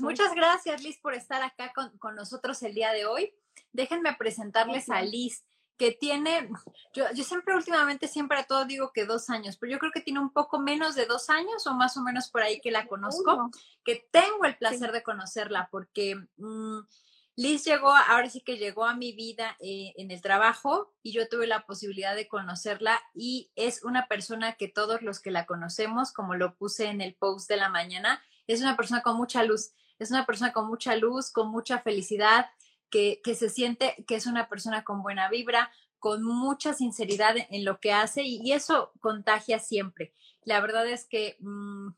Muchas gracias, Liz, por estar acá con, con nosotros el día de hoy. Déjenme presentarles a Liz que tiene, yo, yo siempre últimamente, siempre a todo digo que dos años, pero yo creo que tiene un poco menos de dos años o más o menos por ahí que la conozco, que tengo el placer de conocerla porque mm, Liz llegó, ahora sí que llegó a mi vida eh, en el trabajo y yo tuve la posibilidad de conocerla y es una persona que todos los que la conocemos, como lo puse en el post de la mañana, es una persona con mucha luz, es una persona con mucha luz, con mucha felicidad, que, se siente que es una persona con buena vibra, con mucha sinceridad en lo que hace y, eso contagia siempre. La verdad es que mm,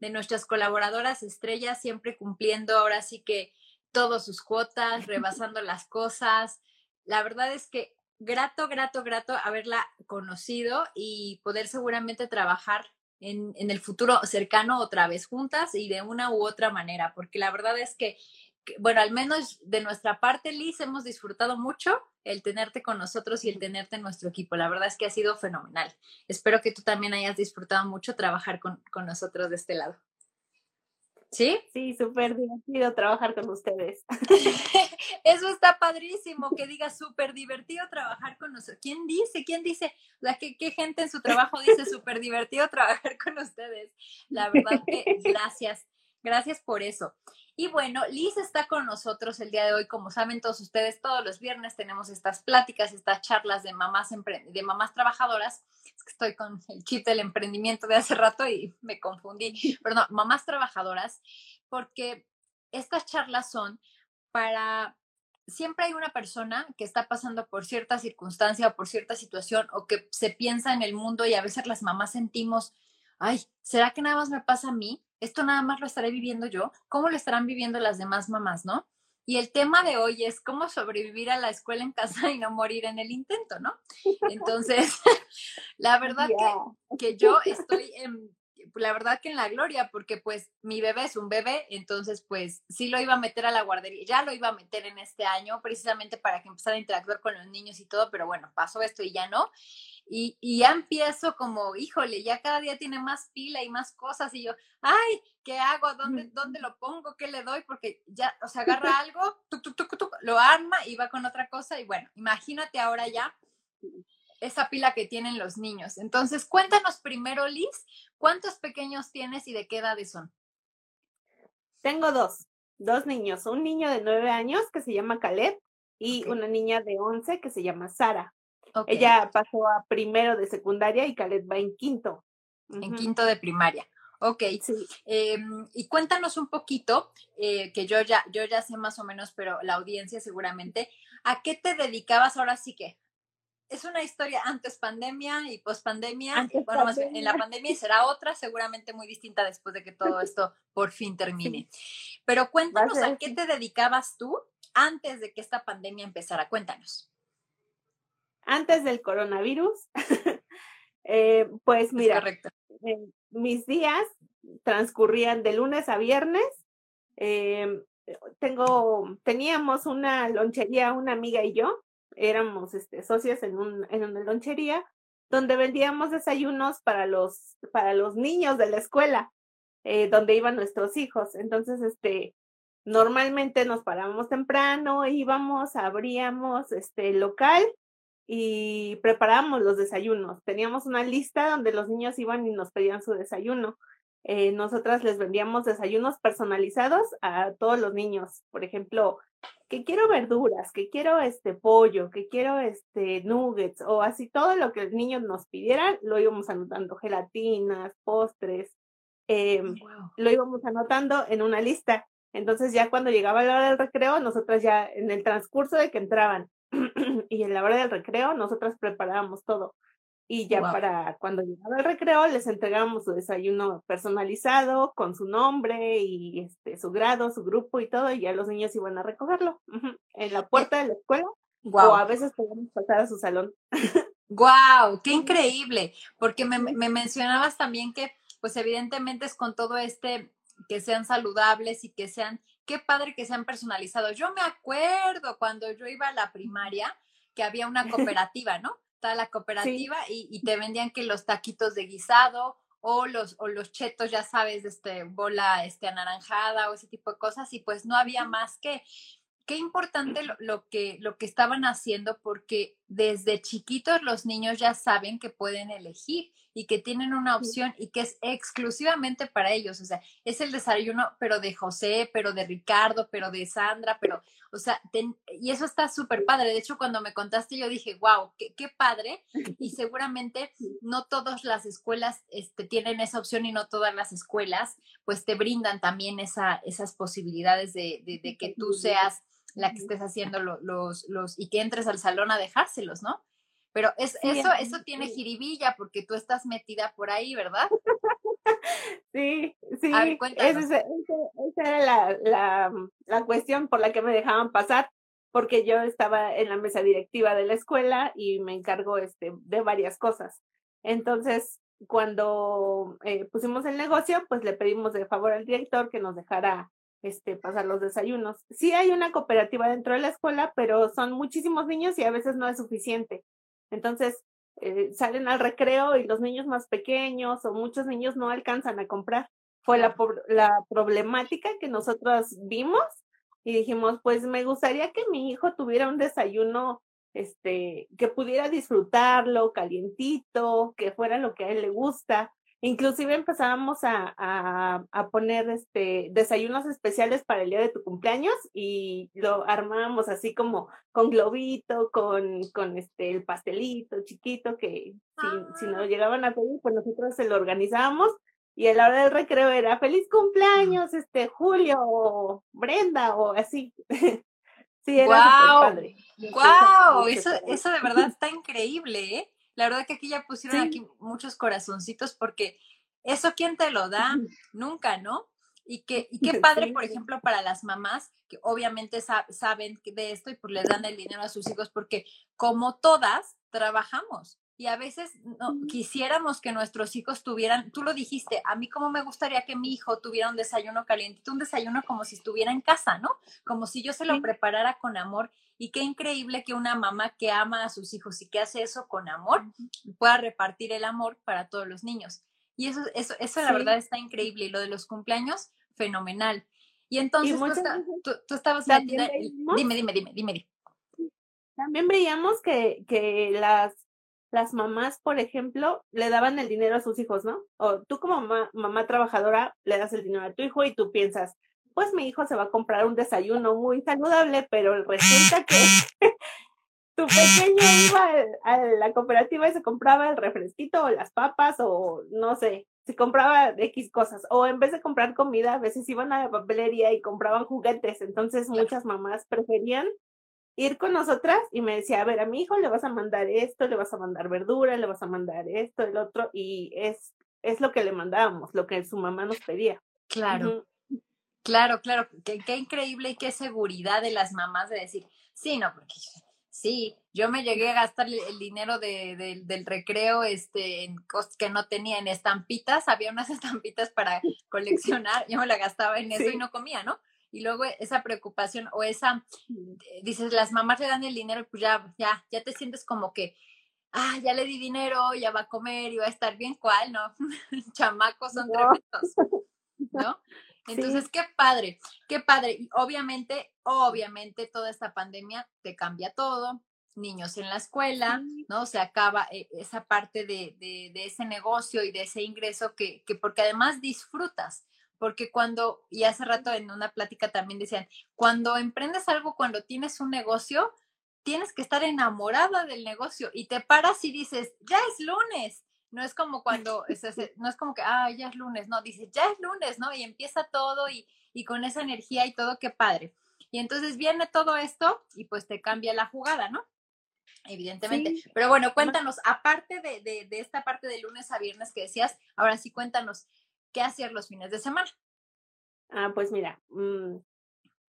de nuestras colaboradoras estrellas, siempre cumpliendo ahora sí que todas sus cuotas, rebasando las cosas. La verdad es que grato, grato, grato haberla conocido y poder seguramente trabajar en, en, el futuro cercano otra vez juntas y de una u otra manera, porque la verdad es que bueno, al menos de nuestra parte, Liz, hemos disfrutado mucho el tenerte con nosotros y el tenerte en nuestro equipo. La verdad es que ha sido fenomenal. Espero que tú también hayas disfrutado mucho trabajar con, nosotros de este lado. ¿Sí? Sí, súper divertido trabajar con ustedes. Eso está padrísimo, que diga súper divertido trabajar con nosotros. ¿Quién dice? ¿Quién dice? La que qué gente en su trabajo dice súper divertido trabajar con ustedes. La verdad que gracias. Gracias por eso. Y bueno, Liz está con nosotros el día de hoy. Como saben todos ustedes, todos los viernes tenemos estas pláticas, estas charlas de mamás, de mamás trabajadoras. Es que estoy con el chip del emprendimiento de hace rato y me confundí. Pero no, mamás trabajadoras, porque estas charlas son para siempre hay una persona que está pasando por cierta circunstancia o por cierta situación o que se piensa en el mundo y a veces las mamás sentimos, ay, ¿será que nada más me pasa a mí? Esto nada más lo estaré viviendo yo, ¿cómo lo estarán viviendo las demás mamás, no? Y el tema de hoy es cómo sobrevivir a la escuela en casa y no morir en el intento, ¿no? Entonces, la verdad que, que, yo estoy en, la verdad que en la gloria, porque pues mi bebé es un bebé, entonces pues sí lo iba a meter a la guardería, ya lo iba a meter en este año precisamente para que empezara a interactuar con los niños y todo, pero bueno, pasó esto y ya no. Y, ya empiezo como, híjole, ya cada día tiene más pila y más cosas y yo, ay, ¿qué hago? ¿Dónde, dónde lo pongo? ¿Qué le doy? Porque ya, o sea, agarra algo, lo arma y va con otra cosa y bueno, imagínate ahora ya esa pila que tienen los niños. Entonces, cuéntanos primero, Liz, ¿cuántos pequeños tienes y de qué edades son? Tengo dos, dos niños, un niño de nueve años que se llama Caleb y una niña de once que se llama Sara. Ella pasó a primero de secundaria y Caleb va en quinto. En quinto de primaria. Ok. Em, y cuéntanos un poquito, eh, que yo ya, yo ya sé más o menos, pero la audiencia seguramente, ¿a qué te dedicabas ahora sí que? Es una historia antes pandemia y post pandemia. Bueno, más en la pandemia será otra, seguramente muy distinta después de que todo esto por fin termine. Pero cuéntanos a qué te dedicabas tú antes de que esta pandemia empezara. Cuéntanos antes del coronavirus, eh, pues mira, eh, mis días transcurrían de lunes a viernes. Em, tengo, teníamos una lonchería, una amiga y yo, éramos este, socias en, un, en una lonchería donde vendíamos desayunos para los, para los niños de la escuela, eh, donde iban nuestros hijos. Entonces, este, normalmente nos parábamos temprano, íbamos, abríamos este local y preparábamos los desayunos. Teníamos una lista donde los niños iban y nos pedían su desayuno. Eh, nosotras les vendíamos desayunos personalizados a todos los niños. Por ejemplo, que quiero verduras, que quiero este pollo, que quiero este nuggets o así todo lo que los niños nos pidieran, lo íbamos anotando, gelatinas, postres, em, lo íbamos anotando en una lista. Entonces ya cuando llegaba la hora del recreo, nosotras ya en el transcurso de que entraban y en la hora del recreo nosotros preparábamos todo. Y ya para cuando llegaba el recreo les entregábamos su desayuno personalizado con su nombre y este, su grado, su grupo y todo, y ya los niños iban a recogerlo en la puerta de la escuela. O a veces podíamos pasar a su salón. ¡Guau! ¡Qué increíble! Porque me, me mencionabas también que, pues evidentemente es con todo este que sean saludables y que sean qué padre que sean personalizados. Yo me acuerdo cuando yo iba a la primaria que había una cooperativa, ¿no? Toda la cooperativa y, te vendían que los taquitos de guisado o los, o los chetos, ya sabes, de este, bola este, anaranjada o ese tipo de cosas y pues no había más que qué importante lo, que, lo que estaban haciendo porque desde chiquitos los niños ya saben que pueden elegir y que tienen una opción y que es exclusivamente para ellos. O sea, es el desayuno, pero de José, pero de Ricardo, pero de Sandra, pero, o sea, y eso está súper padre. De hecho, cuando me contaste, yo dije, wow, qué, qué, padre. Y seguramente no todas las escuelas este, tienen esa opción y no todas las escuelas, pues te brindan también esa, esas posibilidades de, de que tú seas la que estés haciendo los, los, y que entres al salón a dejárselos, ¿no? Pero es, eso, eso tiene jiribilla porque tú estás metida por ahí, ¿verdad? Sí, sí. esa, era la, la, la, cuestión por la que me dejaban pasar, porque yo estaba en la mesa directiva de la escuela y me encargo este, de varias cosas. Entonces, cuando eh, pusimos el negocio, pues le pedimos de favor al director que nos dejara este, pasar los desayunos. Sí hay una cooperativa dentro de la escuela, pero son muchísimos niños y a veces no es suficiente. Entonces, eh, salen al recreo y los niños más pequeños o muchos niños no alcanzan a comprar. Fue la, la problemática que nosotros vimos y dijimos, pues me gustaría que mi hijo tuviera un desayuno este, que pudiera disfrutarlo, calientito, que fuera lo que a él le gusta. Inclusive empezábamos a, a, poner este, desayunos especiales para el día de tu cumpleaños y lo armábamos así como con globito, con, con este, el pastelito chiquito que si, si nos ah. llegaban a pedir, pues nosotros se lo organizábamos y a la hora del recreo era feliz cumpleaños, este, Julio, o Brenda o así. sí, era wow. padre. ¡Wow! Eso, eso de verdad está increíble, ¿eh? La verdad que aquí ya pusieron aquí muchos corazoncitos porque eso quién te lo da, nunca, ¿no? Y, que, y qué padre, por ejemplo, para las mamás que obviamente saben de esto y pues les dan el dinero a sus hijos porque como todas trabajamos y a veces no, quisiéramos que nuestros hijos tuvieran, tú lo dijiste, a mí como me gustaría que mi hijo tuviera un desayuno caliente, un desayuno como si estuviera en casa, ¿no? Como si yo se lo preparara con amor y qué increíble que una mamá que ama a sus hijos y que hace eso con amor pueda repartir el amor para todos los niños. Y eso, eso, eso la verdad está increíble. Y lo de los cumpleaños, fenomenal. Y entonces tú, estabas metida. Dime, dime, dime, dime, También veíamos que, que las, las mamás, por ejemplo, le daban el dinero a sus hijos, ¿no? O tú como mamá, mamá trabajadora le das el dinero a tu hijo y tú piensas, pues mi hijo se va a comprar un desayuno muy saludable, pero resulta que tu pequeño iba a la cooperativa y se compraba el refresquito o las papas o no sé, se compraba X cosas. O en vez de comprar comida, a veces iban a la papelería y compraban juguetes. Entonces muchas mamás preferían ir con nosotras y me decía, a ver, a mi hijo le vas a mandar esto, le vas a mandar verdura, le vas a mandar esto, el otro, y es, es lo que le mandábamos, lo que su mamá nos pedía. Claro. Claro, claro, qué, qué, increíble y qué seguridad de las mamás de decir, sí, no, porque sí, yo me llegué a gastar el dinero de, del recreo este, en cosas que no tenía, en estampitas, había unas estampitas para coleccionar, yo me la gastaba en eso y no comía, ¿no? Y luego esa preocupación o esa, eh, dices, las mamás le dan el dinero, pues ya, ya, ya te sientes como que, ah, ya le di dinero, ya va a comer y va a estar bien, ¿cuál? No, chamacos son tremendos, ¿no? Entonces, qué padre, qué padre. Y obviamente, obviamente, toda esta pandemia te cambia todo. Niños en la escuela, ¿no? Se acaba eh, esa parte de, de, ese negocio y de ese ingreso que, que, porque además disfrutas. Porque cuando, y hace rato en una plática también decían, cuando emprendes algo, cuando tienes un negocio, tienes que estar enamorada del negocio y te paras y dices, ya es lunes, no es como cuando, no es como que, ah, ya es lunes, no, dices, ya es lunes, ¿no? Y empieza todo y, y con esa energía y todo, qué padre. Y entonces viene todo esto y pues te cambia la jugada, ¿no? Evidentemente. Pero bueno, cuéntanos, aparte de, de, de, esta parte de lunes a viernes que decías, ahora sí cuéntanos, ¿qué hacer los fines de semana? Ah, pues mira, mm,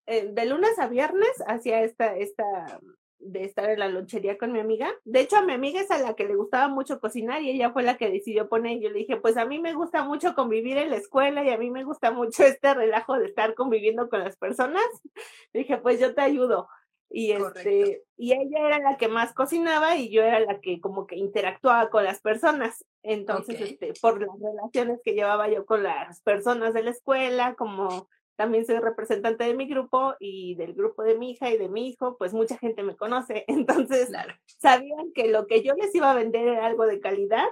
eh, de lunes a viernes hacía esta, esta de estar en la lonchería con mi amiga. De hecho, a mi amiga es a la que le gustaba mucho cocinar y ella fue la que decidió poner. Yo le dije, pues a mí me gusta mucho convivir en la escuela y a mí me gusta mucho este relajo de estar conviviendo con las personas. Le dije, pues yo te ayudo. Y, este, y ella era la que más cocinaba y yo era la que como que interactuaba con las personas. Entonces, este, por las relaciones que llevaba yo con las personas de la escuela, como también soy representante de mi grupo y del grupo de mi hija y de mi hijo, pues mucha gente me conoce. Entonces, sabían que lo que yo les iba a vender era algo de calidad,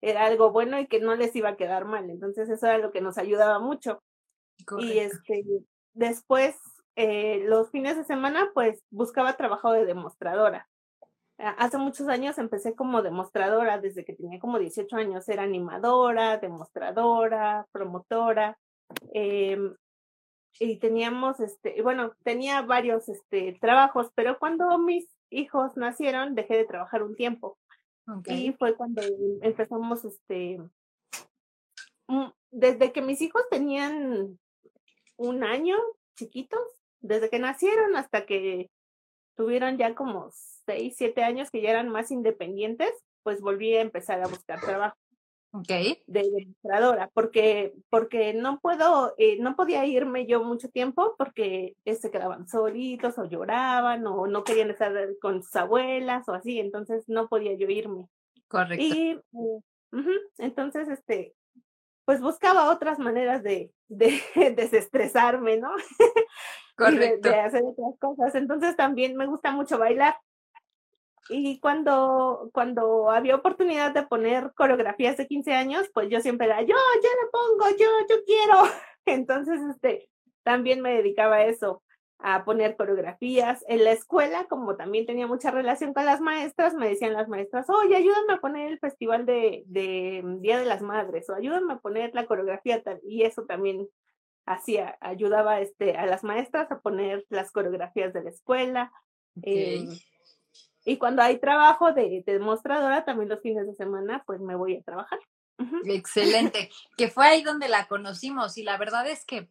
era algo bueno y que no les iba a quedar mal. Entonces, eso era lo que nos ayudaba mucho. Y este, después eh, los fines de semana, pues buscaba trabajo de demostradora. Hace muchos años empecé como demostradora, desde que tenía como 18 años, era animadora, demostradora, promotora. Em, y teníamos, este, bueno, tenía varios este, trabajos, pero cuando mis hijos nacieron, dejé de trabajar un tiempo. Y fue cuando empezamos, este, mm, desde que mis hijos tenían un año, chiquitos, desde que nacieron hasta que tuvieron ya como seis, siete años que ya eran más independientes, pues volví a empezar a buscar trabajo. Ok. De administradora, porque, porque no puedo, eh, no podía irme yo mucho tiempo porque se este, quedaban solitos o lloraban o no querían estar con sus abuelas o así, entonces no podía yo irme. Correcto. Y uh, entonces, este, pues buscaba otras maneras de, de desestresarme, ¿no? Correcto. de, hacer otras cosas. Entonces también me gusta mucho bailar. Y cuando, cuando había oportunidad de poner coreografías de 15 años, pues yo siempre era, yo, yo le pongo, yo, yo quiero. Entonces, este, también me dedicaba a eso, a poner coreografías. En la escuela, como también tenía mucha relación con las maestras, me decían las maestras, oye, ayúdame a poner el festival de, de Día de las Madres, o ayúdame a poner la coreografía tal. Y eso también hacía, ayudaba este, a las maestras a poner las coreografías de la escuela. Em, y cuando hay trabajo de, demostradora, también los fines de semana, pues me voy a trabajar. Excelente, que fue ahí donde la conocimos y la verdad es que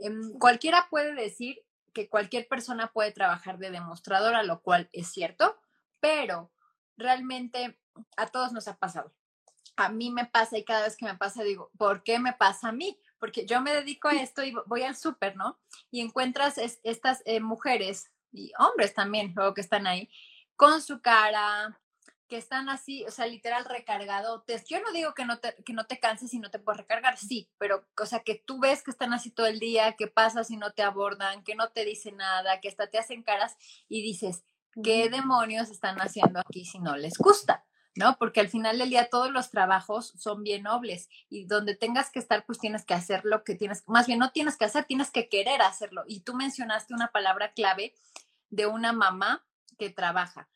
em, cualquiera puede decir que cualquier persona puede trabajar de demostradora, lo cual es cierto, pero realmente a todos nos ha pasado. A mí me pasa y cada vez que me pasa digo, ¿por qué me pasa a mí? Porque yo me dedico a esto y voy al súper, ¿no? Y encuentras estas eh, mujeres y hombres también, luego que están ahí, con su cara, que están así, o sea, literal recargadotes. Yo no digo que no te, que no te canses y no te puedes recargar, sí, pero, o sea, que tú ves que están así todo el día, que pasas y no te abordan, que no te dicen nada, que hasta te hacen caras y dices, ¿qué demonios están haciendo aquí si no les gusta? ¿No? Porque al final del día todos los trabajos son bien nobles y donde tengas que estar, pues tienes que hacer lo que tienes, más bien no tienes que hacer, tienes que querer hacerlo. Y tú mencionaste una palabra clave de una mamá que trabaja.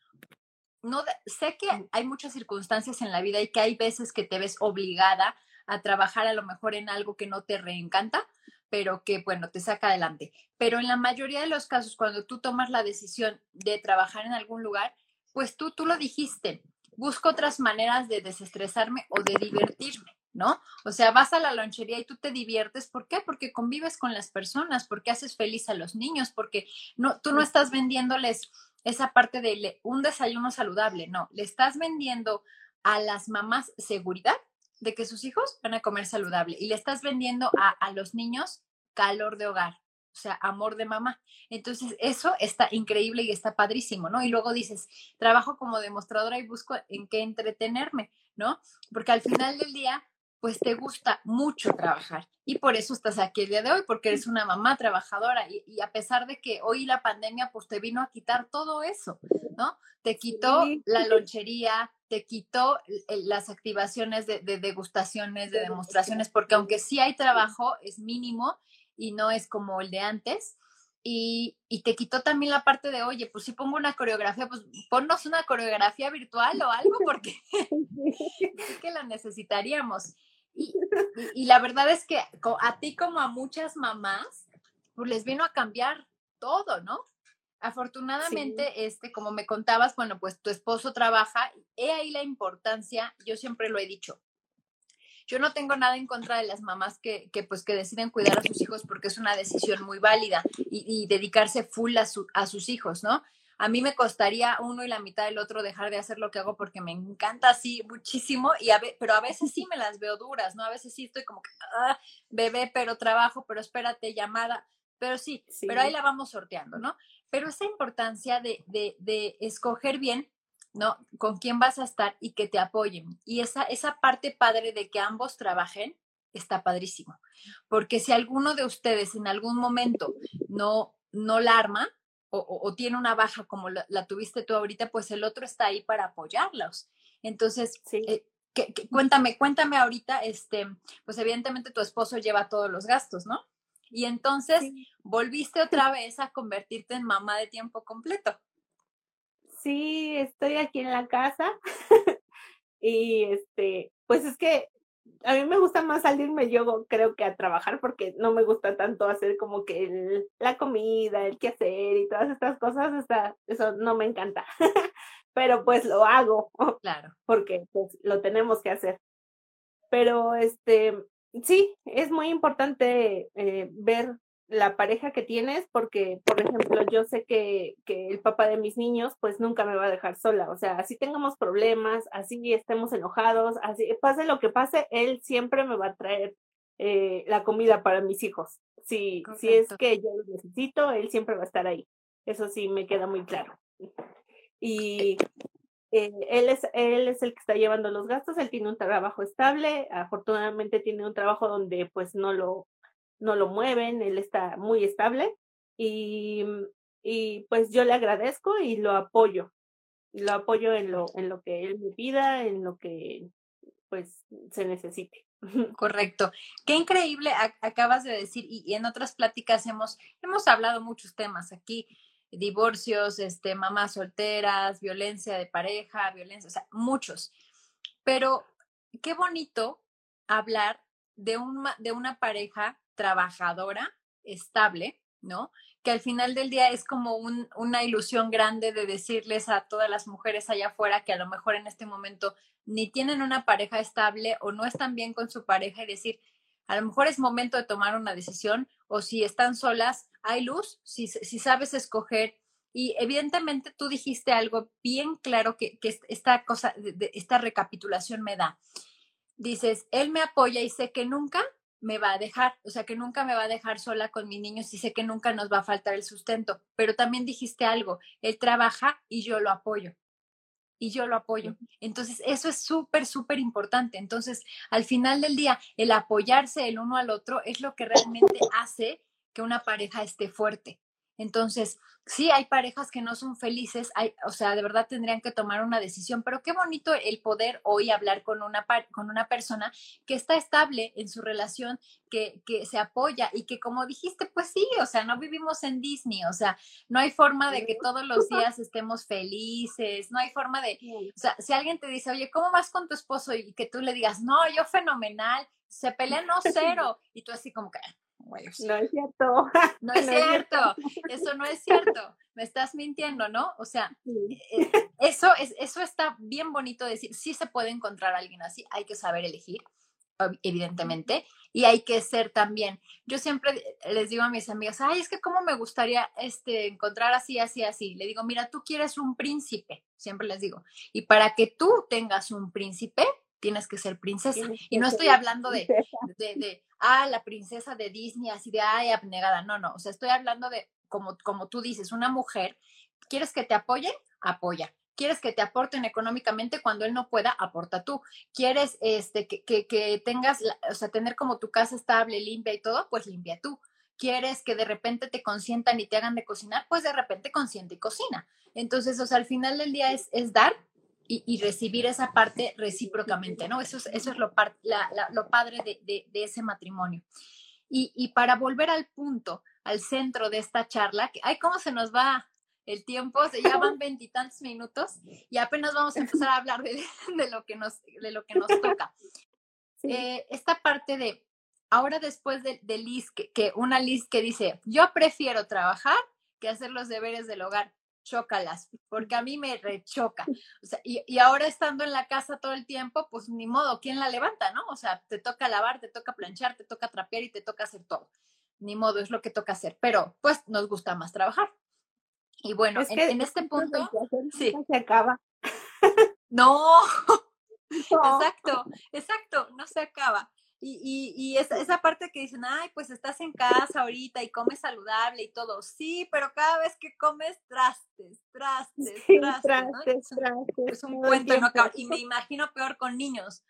No, sé que hay muchas circunstancias en la vida y que hay veces que te ves obligada a trabajar a lo mejor en algo que no te reencanta, pero que, bueno, te saca adelante. Pero en la mayoría de los casos, cuando tú tomas la decisión de trabajar en algún lugar, pues tú, tú lo dijiste, busco otras maneras de desestresarme o de divertirme, ¿no? O sea, vas a la lonchería y tú te diviertes, ¿por qué? Porque convives con las personas, porque haces feliz a los niños, porque no, tú no estás vendiéndoles esa parte de un desayuno saludable, no, le estás vendiendo a las mamás seguridad de que sus hijos van a comer saludable y le estás vendiendo a, a los niños calor de hogar, o sea, amor de mamá. Entonces, eso está increíble y está padrísimo, ¿no? Y luego dices, trabajo como demostradora y busco en qué entretenerme, ¿no? Porque al final del día, pues te gusta mucho trabajar. Y por eso estás aquí el día de hoy, porque eres una mamá trabajadora. Y, a pesar de que hoy la pandemia, pues te vino a quitar todo eso, ¿no? Te quitó la lonchería, te quitó las activaciones de, de degustaciones, de demostraciones, porque aunque sí hay trabajo, es mínimo y no es como el de antes. Y, te quitó también la parte de, oye, pues si pongo una coreografía, pues ponnos una coreografía virtual o algo porque sí que la necesitaríamos. Y, y, la verdad es que a ti como a muchas mamás, pues les vino a cambiar todo, ¿no? Afortunadamente, este, como me contabas, bueno, pues tu esposo trabaja, he ahí la importancia, yo siempre lo he dicho, yo no tengo nada en contra de las mamás que, que pues que deciden cuidar a sus hijos porque es una decisión muy válida y, dedicarse full a, a sus hijos, ¿no? A mí me costaría uno y la mitad del otro dejar de hacer lo que hago porque me encanta así muchísimo, y a pero a veces sí me las veo duras, ¿no? A veces sí estoy como que, ah, bebé, pero trabajo, pero espérate, llamada. Pero sí, pero ahí la vamos sorteando, ¿no? Pero esa importancia de, de, de, escoger bien, ¿no? Con quién vas a estar y que te apoyen. Y esa, esa parte padre de que ambos trabajen está padrísimo. Porque si alguno de ustedes en algún momento no, no la arma, o, tiene una baja como la, tuviste tú ahorita, pues el otro está ahí para apoyarlos. Entonces, eh, cuéntame, cuéntame ahorita, este, pues evidentemente tu esposo lleva todos los gastos, ¿no? Y entonces volviste otra vez a convertirte en mamá de tiempo completo. Sí, estoy aquí en la casa y este, pues es que a mí me gusta más salirme yo creo que a trabajar porque no me gusta tanto hacer como que la comida, el quehacer y todas estas cosas, está, eso no me encanta. Pero pues lo hago. Claro. Porque pues lo tenemos que hacer. Pero este, sí, es muy importante eh, ver la pareja que tienes, porque, por ejemplo, yo sé que, que, el papá de mis niños, pues nunca me va a dejar sola. O sea, así tengamos problemas, así estemos enojados, así pase lo que pase, él siempre me va a traer eh, la comida para mis hijos. Si, si es que yo lo necesito, él siempre va a estar ahí. Eso sí me queda muy claro. Y eh, él, es, él es el que está llevando los gastos, él tiene un trabajo estable, afortunadamente tiene un trabajo donde pues no lo no lo mueven, él está muy estable y, y pues yo le agradezco y lo apoyo, lo apoyo en lo, en lo que él me pida, en lo que pues se necesite. Correcto. Qué increíble acabas de decir y, en otras pláticas hemos, hemos hablado muchos temas aquí, divorcios, este, mamás solteras, violencia de pareja, violencia, o sea, muchos. Pero qué bonito hablar de, un, de una pareja trabajadora, estable, ¿no? Que al final del día es como una ilusión grande de decirles a todas las mujeres allá afuera que a lo mejor en este momento ni tienen una pareja estable o no están bien con su pareja y decir, a lo mejor es momento de tomar una decisión o si están solas, hay luz, si, si sabes escoger. Y evidentemente tú dijiste algo bien claro que, esta cosa, esta recapitulación me da. Dices, él me apoya y sé que nunca me va a dejar, o sea, que nunca me va a dejar sola con mis niños y sé que nunca nos va a faltar el sustento. Pero también dijiste algo, él trabaja y yo lo apoyo. Y yo lo apoyo. Entonces, eso es súper, súper importante. Entonces, al final del día, el apoyarse el uno al otro es lo que realmente hace que una pareja esté fuerte. Entonces, sí, hay parejas que no son felices, hay, o sea, de verdad tendrían que tomar una decisión, pero qué bonito el poder hoy hablar con una, con una persona que está estable en su relación, que, que se apoya y que como dijiste, pues sí, o sea, no vivimos en Disney, o sea, no hay forma de que todos los días estemos felices, no hay forma de, o sea, si alguien te dice, oye, ¿cómo vas con tu esposo? Y que tú le digas, no, yo fenomenal, se pelean no cero, y tú así como que, no es cierto. No es cierto, eso no es cierto. Me estás mintiendo, ¿no? O sea, eh, eso, es, eso está bien bonito decir. Sí se puede encontrar a alguien así, hay que saber elegir, evidentemente, y hay que ser también. Yo siempre les digo a mis amigas, ay, es que cómo me gustaría este, encontrar así, así, así. Le digo, mira, tú quieres un príncipe, siempre les digo, y para que tú tengas un príncipe, tienes que ser princesa. y no estoy hablando de, de, de, ah, la princesa de Disney, así de, ay, abnegada. No, no, o sea, estoy hablando de, como, como tú dices, una mujer, ¿quieres que te apoyen? Apoya. ¿Quieres que te aporten económicamente cuando él no pueda? Aporta tú. ¿Quieres este, que, que, que tengas, o sea, tener como tu casa estable, limpia y todo? Pues limpia tú. ¿Quieres que de repente te consientan y te hagan de cocinar? Pues de repente consiente y cocina. Entonces, o sea, al final del día es, es dar y, recibir esa parte recíprocamente, ¿no? Eso es, eso es lo, lo padre de, ese matrimonio. Y, para volver al punto, al centro de esta charla, que, ay, ¿cómo se nos va el tiempo? Se ya van veintitantos minutos y apenas vamos a empezar a hablar de, lo, que nos, de lo que nos toca. Eh, esta parte de, ahora después de, de Liz, que, que una Liz que dice, yo prefiero trabajar que hacer los deberes del hogar chócalas, porque a mí me rechoca. O sea, y, y, ahora estando en la casa todo el tiempo, pues ni modo, ¿quién la levanta, no? O sea, te toca lavar, te toca planchar, te toca trapear y te toca hacer todo. Ni modo, es lo que toca hacer, pero pues nos gusta más trabajar. Y bueno, en, este punto, sí. se acaba. No, exacto, exacto, no se acaba. Y, y, esa, esa, parte que dicen, ay, pues estás en casa ahorita y comes saludable y todo. Sí, pero cada vez que comes, trastes, trastes, trastes. Es un, cuento y me imagino peor con niños,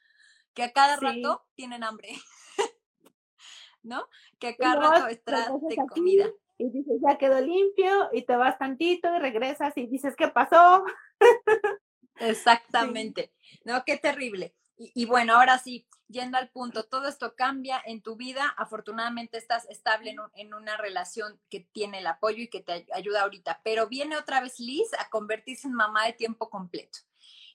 que a cada rato tienen hambre. ¿No? Que a cada rato es traste, comida. Y dices, ya quedó limpio, y te vas tantito y regresas y dices, ¿qué pasó? Exactamente. No, qué terrible. Y, bueno, ahora sí, yendo al punto, todo esto cambia en tu vida. Afortunadamente estás estable en, una relación que tiene el apoyo y que te ayuda ahorita, pero viene otra vez Liz a convertirse en mamá de tiempo completo.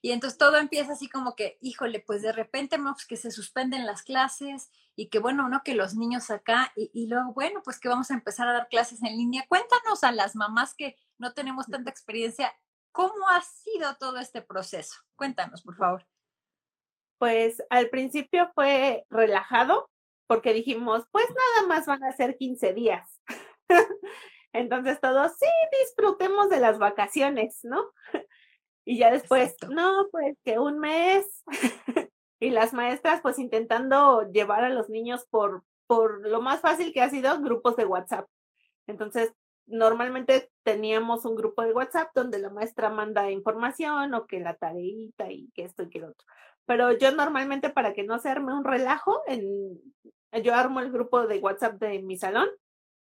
Y entonces todo empieza así como que, híjole, pues de repente pues, que se suspenden las clases y que bueno, no que los niños acá y, y, luego, bueno, pues que vamos a empezar a dar clases en línea. Cuéntanos a las mamás que no tenemos tanta experiencia, ¿cómo ha sido todo este proceso? Cuéntanos, por favor pues al principio fue relajado porque dijimos, pues nada más van a ser 15 días. Entonces todos, sí, disfrutemos de las vacaciones, ¿no? Y ya después, no, pues que un mes. y las maestras pues intentando llevar a los niños por, por lo más fácil que ha sido grupos de WhatsApp. Entonces, normalmente teníamos un grupo de WhatsApp donde la maestra manda información o que la tareita y que esto y que lo otro pero yo normalmente para que no se arme un relajo, en, yo armo el grupo de WhatsApp de mi salón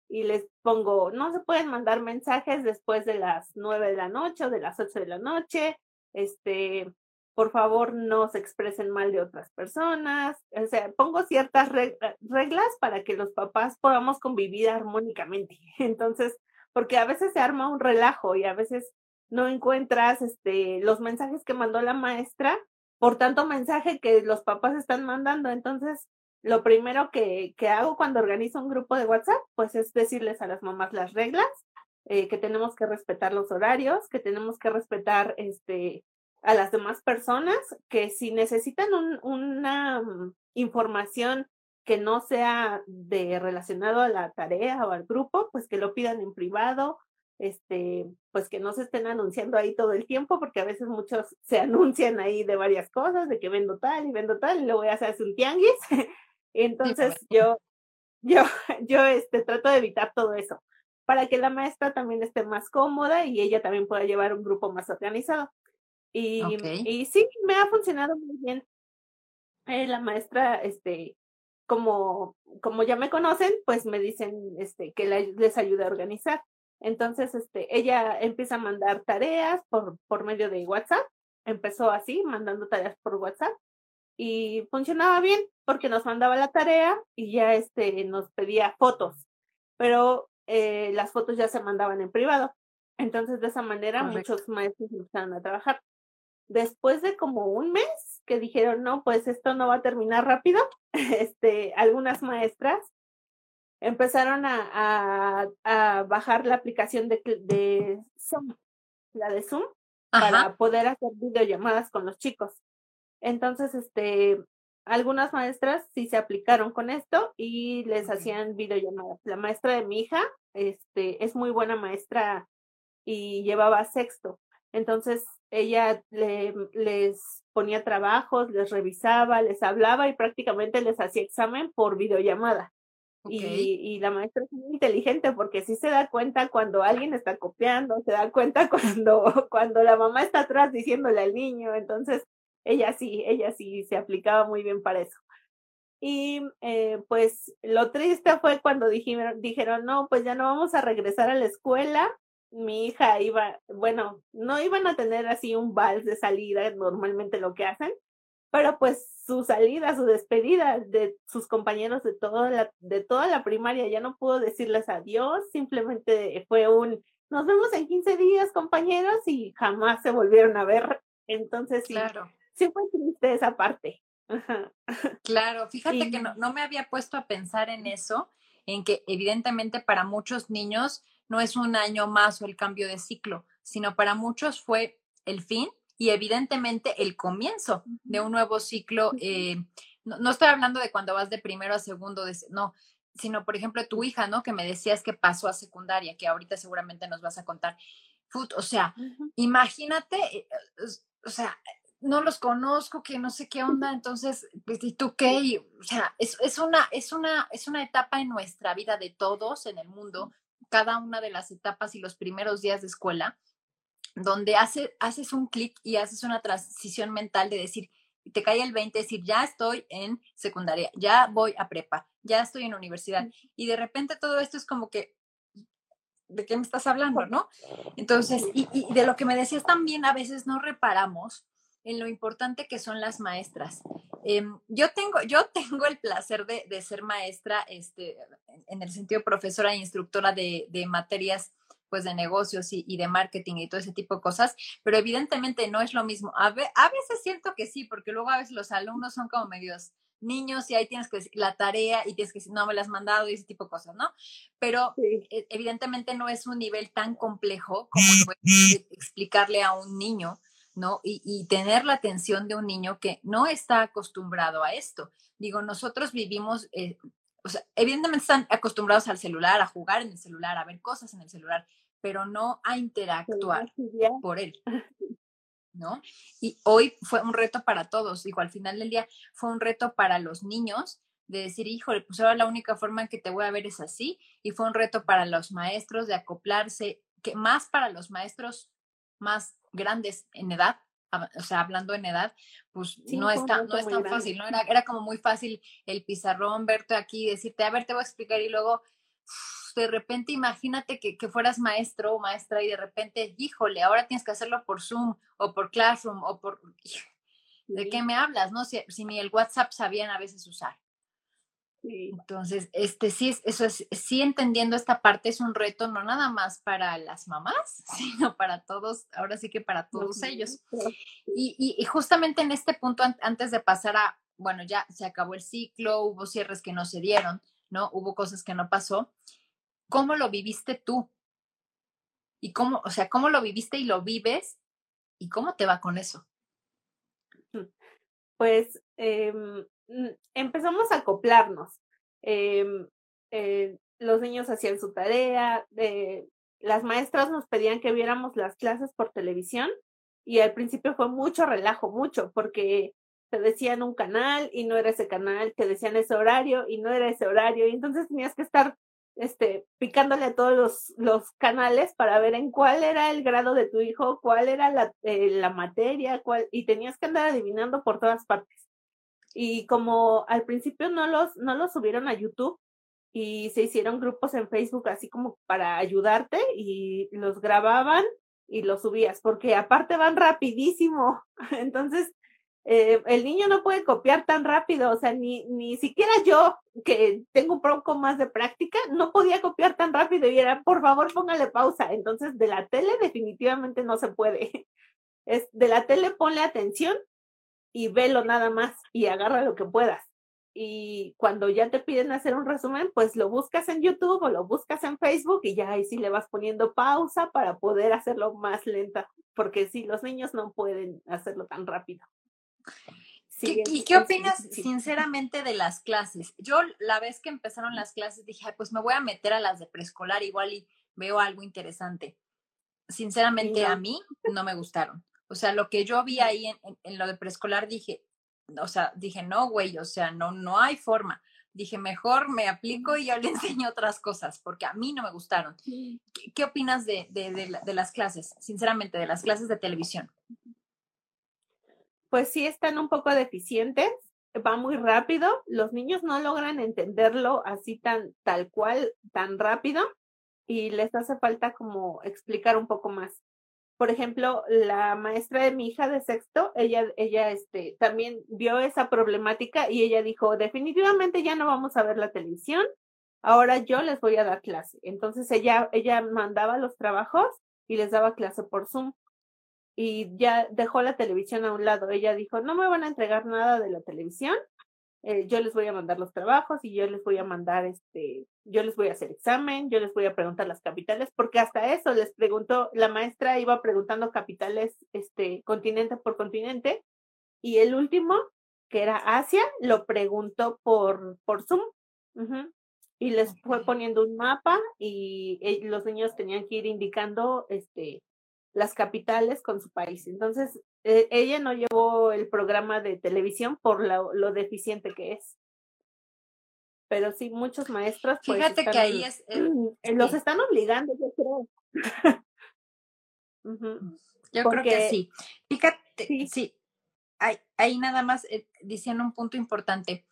y les pongo, no se pueden mandar mensajes después de las nueve de la noche o de las ocho de la noche, este, por favor no se expresen mal de otras personas, o sea, pongo ciertas reglas para que los papás podamos convivir armónicamente. Entonces, porque a veces se arma un relajo y a veces no encuentras este, los mensajes que mandó la maestra por tanto mensaje que los papás están mandando. Entonces, lo primero que, que hago cuando organizo un grupo de WhatsApp, pues es decirles a las mamás las reglas, eh, que tenemos que respetar los horarios, que tenemos que respetar este, a las demás personas, que si necesitan una mm, información que no sea de relacionado a la tarea o al grupo, pues que lo pidan en privado este, pues que no se estén anunciando ahí todo el tiempo, porque a veces muchos se anuncian ahí de varias cosas, de que vendo tal y vendo tal, y luego voy a hacer un tianguis. Entonces yo, yo, yo este, trato de evitar todo eso, para que la maestra también esté más cómoda y ella también pueda llevar un grupo más organizado. Y, y sí, me ha funcionado muy bien. Eh, la maestra, este, como, como ya me conocen, pues me dicen este, que les ayude a organizar. Entonces, este, ella empieza a mandar tareas por, por medio de WhatsApp. Empezó así, mandando tareas por WhatsApp. Y funcionaba bien porque nos mandaba la tarea y ya este, nos pedía fotos. Pero eh, las fotos ya se mandaban en privado. Entonces, de esa manera, muchos maestros empezaron a trabajar. Después de como un mes que dijeron, no, pues esto no va a terminar rápido, este, algunas maestras empezaron a, a, bajar la aplicación de, de, Zoom, la de Zoom, para poder hacer videollamadas con los chicos. Entonces, este, algunas maestras sí se aplicaron con esto y les hacían videollamadas. La maestra de mi hija, este, es muy buena maestra y llevaba sexto. Entonces, ella le, les ponía trabajos, les revisaba, les hablaba y prácticamente les hacía examen por videollamada. Y, la maestra es muy inteligente porque sí se da cuenta cuando alguien está copiando, se da cuenta cuando, cuando la mamá está atrás diciéndole al niño, entonces ella sí, ella sí se aplicaba muy bien para eso. Y eh, pues lo triste fue cuando dijeron, dijeron, no, pues ya no vamos a regresar a la escuela. Mi hija iba, bueno, no iban a tener así un vals de salida, normalmente lo que hacen, pero pues su salida, su despedida de sus compañeros de toda la, de toda la primaria, ya no pudo decirles adiós, simplemente fue un, nos vemos en 15 días compañeros y jamás se volvieron a ver. Entonces sí, claro. sí fue triste esa parte. Claro, fíjate que no, no me había puesto a pensar en eso, en que evidentemente para muchos niños no es un año más o el cambio de ciclo, sino para muchos fue el fin y evidentemente el comienzo de un nuevo ciclo. Eh, no, estoy hablando de cuando vas de primero a segundo, de, no, sino por ejemplo tu hija, ¿no? Que me decías que pasó a secundaria, que ahorita seguramente nos vas a contar. o sea, imagínate, eh, o sea, no los conozco, que no sé qué onda, entonces, pues, ¿y tú qué? o sea, es, es, una, es, una, es una etapa en nuestra vida de todos en el mundo, cada una de las etapas y los primeros días de escuela, donde hace, haces un clic y haces una transición mental de decir, te cae el 20, decir, ya estoy en secundaria, ya voy a prepa, ya estoy en universidad. Y de repente todo esto es como que, ¿de qué me estás hablando, no? Entonces, y, y de lo que me decías también, a veces no reparamos en lo importante que son las maestras. Em, yo, tengo, yo tengo el placer de, de, ser maestra este, en el sentido profesora e instructora de, de materias pues de negocios y, y, de marketing y todo ese tipo de cosas, pero evidentemente no es lo mismo. A, ve, a veces siento que sí, porque luego a veces los alumnos son como medios niños y ahí tienes que decir la tarea y tienes que decir, no me la has mandado y ese tipo de cosas, ¿no? Pero sí. E, evidentemente no es un nivel tan complejo como explicarle a un niño ¿no? Y, tener la atención de un niño que no está acostumbrado a esto. Digo, nosotros vivimos, eh, o sea, evidentemente están acostumbrados al celular, a jugar en el celular, a ver cosas en el celular, pero no a interactuar por él. ¿No? Y hoy fue un reto para todos, digo, al final del día fue un reto para los niños de decir, híjole, pues ahora la única forma en que te voy a ver es así, y fue un reto para los maestros de acoplarse, que más para los maestros más grandes en edad, o sea, hablando en edad, pues no, está, no es tan fácil, ¿no? Era, era como muy fácil el pizarrón, verte aquí, decirte, a ver, te voy a explicar y luego de repente imagínate que, que, fueras maestro o maestra y de repente, híjole, ahora tienes que hacerlo por Zoom o por Classroom o por... ¿De qué me hablas? No, si, si ni el WhatsApp sabían a veces usar. Entonces, este sí, eso es, sí entendiendo esta parte es un reto no nada más para las mamás, sino para todos, ahora sí que para todos ellos. Y, y, justamente en este punto, antes de pasar a, bueno, ya se acabó el ciclo, hubo cierres que no se dieron, ¿no? Hubo cosas que no pasó. ¿Cómo lo viviste tú? Y cómo, o sea, cómo lo viviste y lo vives y cómo te va con eso. Pues eh, empezamos a acoplarnos. Eh, eh, los niños hacían su tarea, eh, las maestras nos pedían que viéramos las clases por televisión y al principio fue mucho relajo, mucho, porque te decían un canal y no era ese canal, te decían ese horario y no era ese horario, y entonces tenías que estar este, picándole a todos los, los canales para ver en cuál era el grado de tu hijo, cuál era la, eh, la materia, cuál, y tenías que andar adivinando por todas partes. Y como al principio no los, no los subieron a YouTube y se hicieron grupos en Facebook así como para ayudarte y los grababan y los subías, porque aparte van rapidísimo. Entonces, eh, el niño no puede copiar tan rápido, o sea, ni, ni siquiera yo, que tengo un poco más de práctica, no podía copiar tan rápido y era, por favor, póngale pausa. Entonces, de la tele definitivamente no se puede. Es, de la tele ponle atención y velo nada más y agarra lo que puedas. Y cuando ya te piden hacer un resumen, pues lo buscas en YouTube o lo buscas en Facebook y ya ahí sí le vas poniendo pausa para poder hacerlo más lenta, porque sí, los niños no pueden hacerlo tan rápido. ¿Y qué opinas sinceramente de las clases? Yo la vez que empezaron las clases dije, pues me voy a meter a las de preescolar igual y veo algo interesante. Sinceramente a mí no me gustaron. O sea, lo que yo vi ahí en, lo de preescolar, dije, o sea, dije, no, güey, o sea, no, no hay forma. Dije, mejor me aplico y yo le enseño otras cosas, porque a mí no me gustaron. ¿Qué, opinas de, de, de, las clases, sinceramente, de las clases de televisión? Pues sí, están un poco deficientes, va muy rápido, los niños no logran entenderlo así tan tal cual, tan rápido, y les hace falta como explicar un poco más por ejemplo, la maestra de mi hija de sexto, ella, ella este, también vio esa problemática y ella dijo, definitivamente ya no vamos a ver la televisión, ahora yo les voy a dar clase. Entonces ella, ella mandaba los trabajos y les daba clase por Zoom y ya dejó la televisión a un lado. Ella dijo, no me van a entregar nada de la televisión, eh, yo les voy a mandar los trabajos y yo les voy a mandar, este, yo les voy a hacer examen, yo les voy a preguntar las capitales, porque hasta eso les preguntó, la maestra iba preguntando capitales, este, continente por continente, y el último, que era Asia, lo preguntó por, por Zoom. Y les fue poniendo un mapa y, y los niños tenían que ir indicando, este, las capitales con su país. Entonces, eh, ella no llevó el programa de televisión por lo, deficiente que es. Pero sí, muchos maestros. Pues, Fíjate que ahí es. los están obligando, yo creo. Yo creo que sí. Fíjate, sí, sí. Ahí, nada más eh, diciendo un punto importante.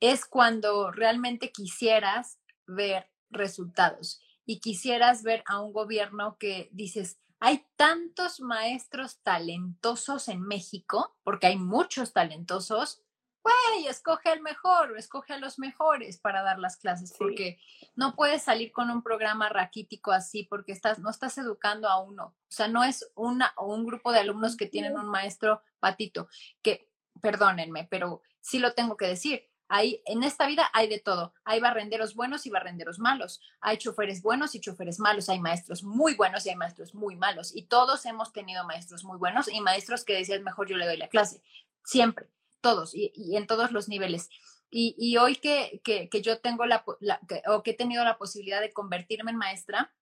Es cuando realmente quisieras ver resultados y quisieras ver a un gobierno que dices, hay tantos maestros talentosos en México, porque hay muchos talentosos, güey, escoge el mejor o escoge a los mejores para dar las clases, porque no puedes salir con un programa raquítico así, porque estás, no estás educando a uno. O sea, no es una o un grupo de alumnos que tienen un maestro patito, que, perdónenme, pero sí lo tengo que decir. Hay, en esta vida hay de todo. Hay barrenderos buenos y barrenderos malos. Hay choferes buenos y choferes malos. Hay maestros muy buenos y hay maestros muy malos. Y todos hemos tenido maestros muy buenos y maestros que decían, mejor yo le doy la clase. Siempre, todos y, en todos los niveles. Y, hoy que, que, yo tengo la, o que he tenido la posibilidad de convertirme en maestra,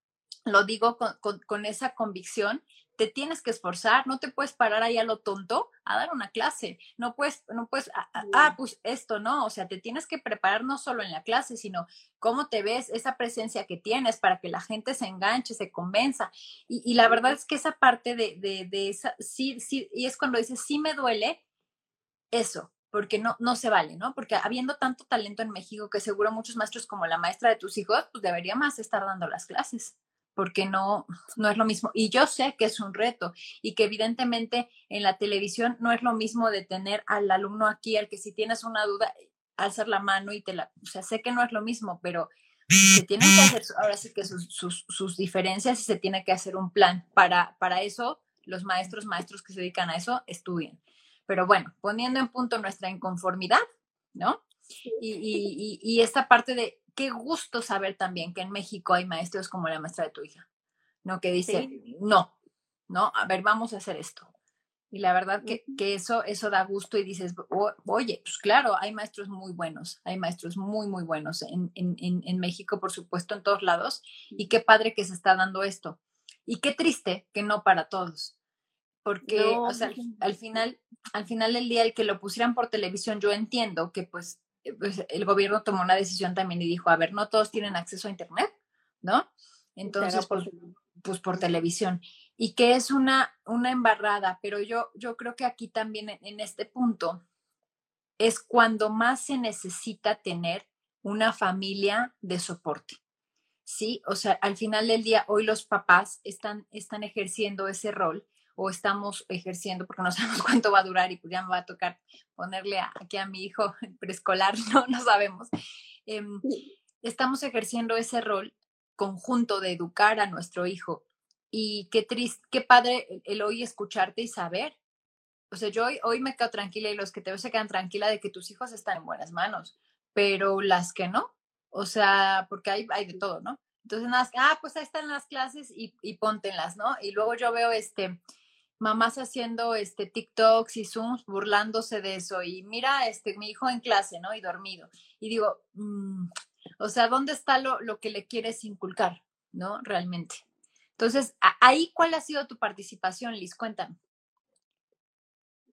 lo digo con, con esa convicción te tienes que esforzar, no te puedes parar ahí a lo tonto a dar una clase, no puedes, no puedes, ah, pues esto, ¿no? O sea, te tienes que preparar no solo en la clase, sino cómo te ves, esa presencia que tienes para que la gente se enganche, se convenza. Y, la verdad es que esa parte de, de, de, esa, sí, sí, y es cuando dices, sí me duele eso, porque no, no se vale, ¿no? Porque habiendo tanto talento en México que seguro muchos maestros como la maestra de tus hijos, pues debería más estar dando las clases porque no, no es lo mismo. Y yo sé que es un reto y que evidentemente en la televisión no es lo mismo de tener al alumno aquí, al que si tienes una duda, alzar la mano y te la, o sea, sé que no es lo mismo, pero se tienen que hacer ahora sí que sus, sus, sus diferencias y se tiene que hacer un plan. Para, para eso, los maestros, maestros que se dedican a eso, estudian. Pero bueno, poniendo en punto nuestra inconformidad, ¿no? Y, y, y, y esta parte de qué gusto saber también que en México hay maestros como la maestra de tu hija, ¿no? Que dice, no, no, a ver, vamos a hacer esto. Y la verdad que, que eso, eso da gusto y dices, oye, pues claro, hay maestros muy buenos, hay maestros muy, muy buenos en, en, en, México, por supuesto, en todos lados. Y qué padre que se está dando esto. Y qué triste que no para todos. Porque, o sea, al, final, al final del día, el que lo pusieran por televisión, yo entiendo que pues pues, el gobierno tomó una decisión también y dijo, a ver, no todos tienen acceso a Internet, ¿no? Entonces, pues, pues, por televisión. Y que es una, una embarrada, pero yo, yo creo que aquí también en, este punto es cuando más se necesita tener una familia de soporte. ¿sí? O sea, al final del día, hoy los papás están, están ejerciendo ese rol o estamos ejerciendo, porque no sabemos cuánto va a durar y pues ya me va a tocar ponerle aquí a mi hijo preescolar, no, no sabemos. Em, estamos ejerciendo ese rol conjunto de educar a nuestro hijo. Y qué triste, qué padre el, hoy escucharte y saber. O sea, yo hoy, hoy me quedo tranquila y los que te veo se quedan tranquila de que tus hijos están en buenas manos, pero las que no, o sea, porque hay, hay de todo, ¿no? Entonces, ah, pues ahí están las clases y, y póntenlas, ¿no? Y luego yo veo este, mamás haciendo este TikToks y Zooms burlándose de eso y mira, este, mi hijo en clase, ¿no? Y dormido. Y digo, mm, o sea, ¿dónde está lo, lo, que le quieres inculcar, ¿no? Realmente. Entonces, ahí, ¿cuál ha sido tu participación, Liz? Cuéntame.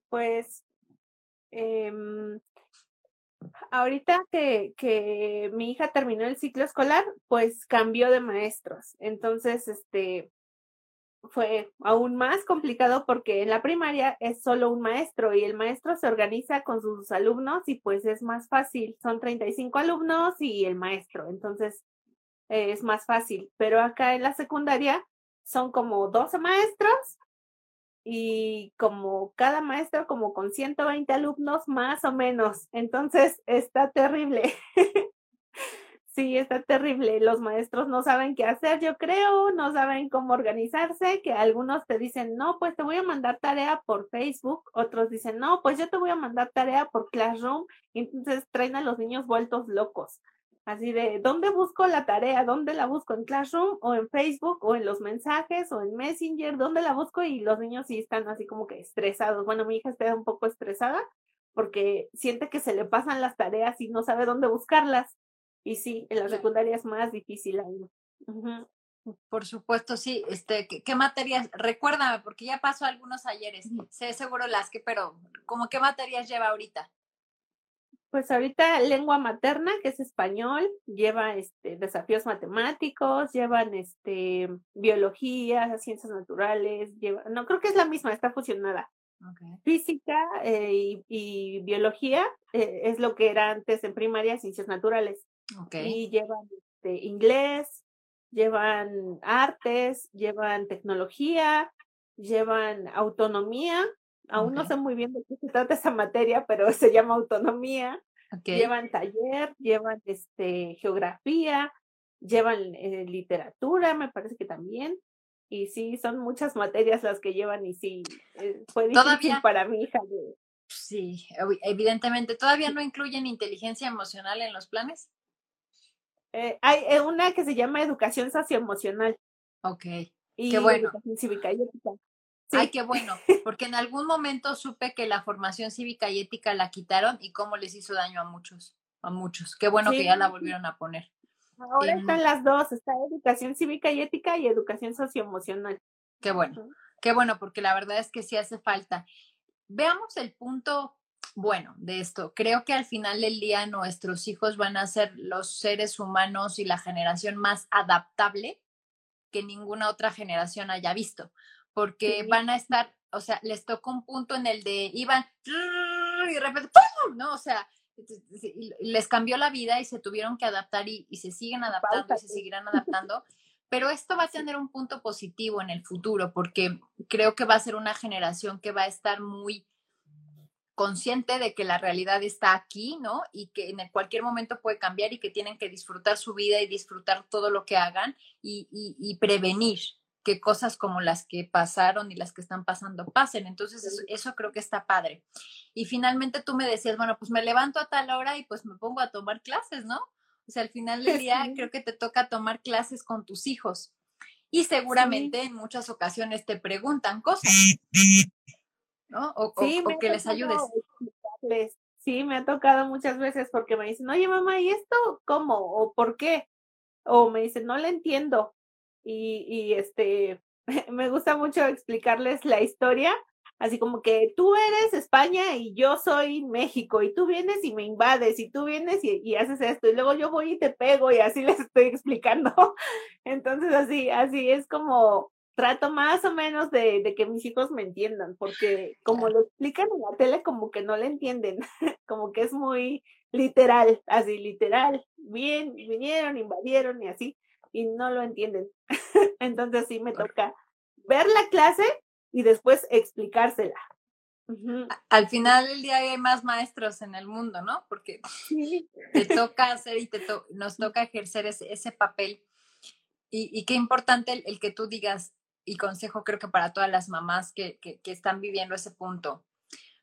Pues, eh, ahorita que, que mi hija terminó el ciclo escolar, pues cambió de maestros. Entonces, este, fue aún más complicado porque en la primaria es solo un maestro y el maestro se organiza con sus alumnos y pues es más fácil. Son 35 alumnos y el maestro, entonces es más fácil. Pero acá en la secundaria son como 12 maestros y como cada maestro como con 120 alumnos más o menos. Entonces está terrible. Sí, está terrible. Los maestros no saben qué hacer, yo creo, no saben cómo organizarse, que algunos te dicen, no, pues te voy a mandar tarea por Facebook, otros dicen, no, pues yo te voy a mandar tarea por Classroom, y entonces traen a los niños vueltos locos. Así de, ¿dónde busco la tarea? ¿Dónde la busco? ¿En Classroom o en Facebook o en los mensajes o en Messenger? ¿Dónde la busco? Y los niños sí están así como que estresados. Bueno, mi hija está un poco estresada porque siente que se le pasan las tareas y no sabe dónde buscarlas. Y sí, en la secundaria es más difícil aún. Por supuesto, sí. Este, ¿qué, materias? Recuérdame, porque ya pasó algunos ayeres. Sé seguro las que, pero ¿cómo qué materias lleva ahorita? Pues ahorita lengua materna, que es español, lleva este, desafíos matemáticos, llevan este, biología, ciencias naturales, lleva, no creo que es la misma, está fusionada. Física eh, y, biología eh, es lo que era antes en primaria, ciencias naturales. Y llevan este, inglés, llevan artes, llevan tecnología, llevan autonomía. Aún no sé muy bien de qué se trata esa materia, pero se llama autonomía. Llevan taller, llevan este, geografía, llevan eh, literatura, me parece que también. Y sí, son muchas materias las que llevan y sí, eh, fue difícil para mi hija. Sí, evidentemente. ¿Todavía no incluyen inteligencia emocional en los planes? Eh, hay eh, una que se llama educación socioemocional. Ok. qué bueno. Educación cívica y ética. Ay, qué bueno, porque en algún momento supe que la formación cívica y ética la quitaron y cómo les hizo daño a muchos, a muchos. Qué bueno que ya la volvieron a poner. Ahora están las dos, está educación cívica y ética y educación socioemocional. Qué bueno, qué bueno, porque la verdad es que sí hace falta. Veamos el punto bueno de esto. Creo que al final del día nuestros hijos van a ser los seres humanos y la generación más adaptable que ninguna otra generación haya visto, porque van a estar, o sea, les tocó un punto en el de iban y de repente, ¡pum! ¿no? O sea, les cambió la vida y se tuvieron que adaptar y, y se siguen adaptando y se seguirán adaptando. Pero esto va a tener un punto positivo en el futuro porque creo que va a ser una generación que va a estar muy consciente de que la realidad está aquí, ¿no? Y que en cualquier momento puede cambiar y que tienen que disfrutar su vida y disfrutar todo lo que hagan y, prevenir que cosas como las que pasaron y las que están pasando pasen. Entonces, eso, creo que está padre. Y finalmente tú me decías, bueno, pues me levanto a tal hora y pues me pongo a tomar clases, ¿no? O sea, al final del día creo que te toca tomar clases con tus hijos. Y seguramente en muchas ocasiones te preguntan cosas. ¿No? O, que les ayudes. Sí, me ha tocado muchas veces porque me dicen, oye mamá, ¿y esto cómo? ¿O por qué? O me dicen, no le entiendo. Y, y este, me gusta mucho explicarles la historia, así como que tú eres España y yo soy México, y tú vienes y me invades, y tú vienes y, y haces esto, y luego yo voy y te pego, y así les estoy explicando. Entonces, así, así es como trato más o menos de, que mis hijos me entiendan, porque como lo explican en la tele, como que no le entienden, como que es muy literal, así literal, bien, vinieron, invadieron y así, y no lo entienden. Entonces sí me toca ver la clase y después explicársela. Al final del día hay más maestros en el mundo, ¿no? Porque te toca hacer y te nos toca ejercer ese, ese papel. Y, qué importante el, que tú digas, y consejo creo que para todas las mamás que, que, están viviendo ese punto,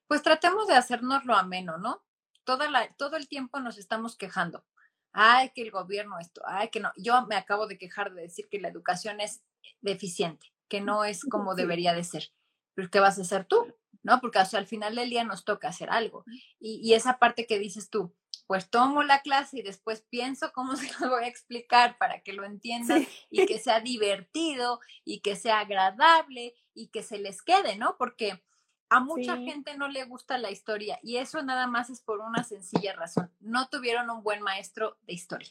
pues tratemos de hacernos lo ameno, ¿no? Toda la, todo el tiempo nos estamos quejando. Ay, que el gobierno esto, ay, que no. Yo me acabo de quejar de decir que la educación es deficiente, que no es como debería de ser. Pero ¿qué vas a hacer tú? ¿No? Porque al final del día nos toca hacer algo. Y, y esa parte que dices tú, pues tomo la clase y después pienso cómo se lo voy a explicar para que lo entiendan y que sea divertido y que sea agradable y que se les quede, ¿no? Porque a mucha gente no le gusta la historia y eso nada más es por una sencilla razón. No tuvieron un buen maestro de historia.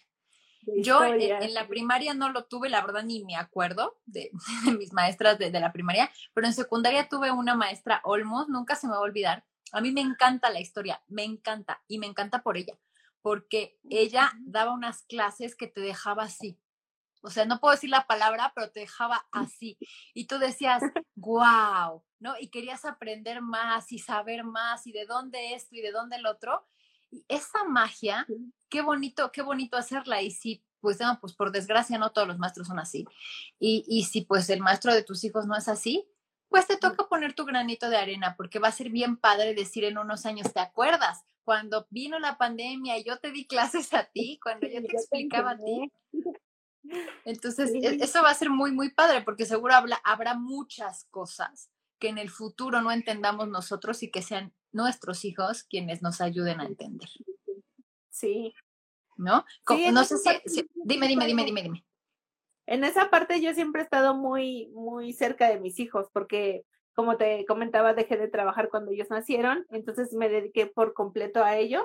Yo en, la primaria no lo tuve, la verdad ni me acuerdo de, mis maestras de, de, la primaria, pero en secundaria tuve una maestra Olmos, nunca se me va a olvidar. A mí me encanta la historia, me encanta y me encanta por ella porque ella daba unas clases que te dejaba así. O sea, no puedo decir la palabra, pero te dejaba así. Y tú decías, wow, ¿no? Y querías aprender más y saber más y de dónde esto y de dónde el otro. Y esa magia, qué bonito, qué bonito hacerla. Y si, pues, no, pues por desgracia no todos los maestros son así. Y, y si pues el maestro de tus hijos no es así, pues te toca poner tu granito de arena, porque va a ser bien padre decir en unos años, ¿te acuerdas? cuando vino la pandemia y yo te di clases a ti, cuando yo te explicaba a ti. Entonces, e, eso va a ser muy, muy padre porque seguro habrá muchas cosas que en el futuro no entendamos nosotros y que sean nuestros hijos quienes nos ayuden a entender. Sí. ¿No? no sé si, Dime, dime, dime, dime, dime. En esa parte yo siempre he estado muy, muy cerca de mis hijos, porque como te comentaba, dejé de trabajar cuando ellos nacieron, entonces me dediqué por completo a ellos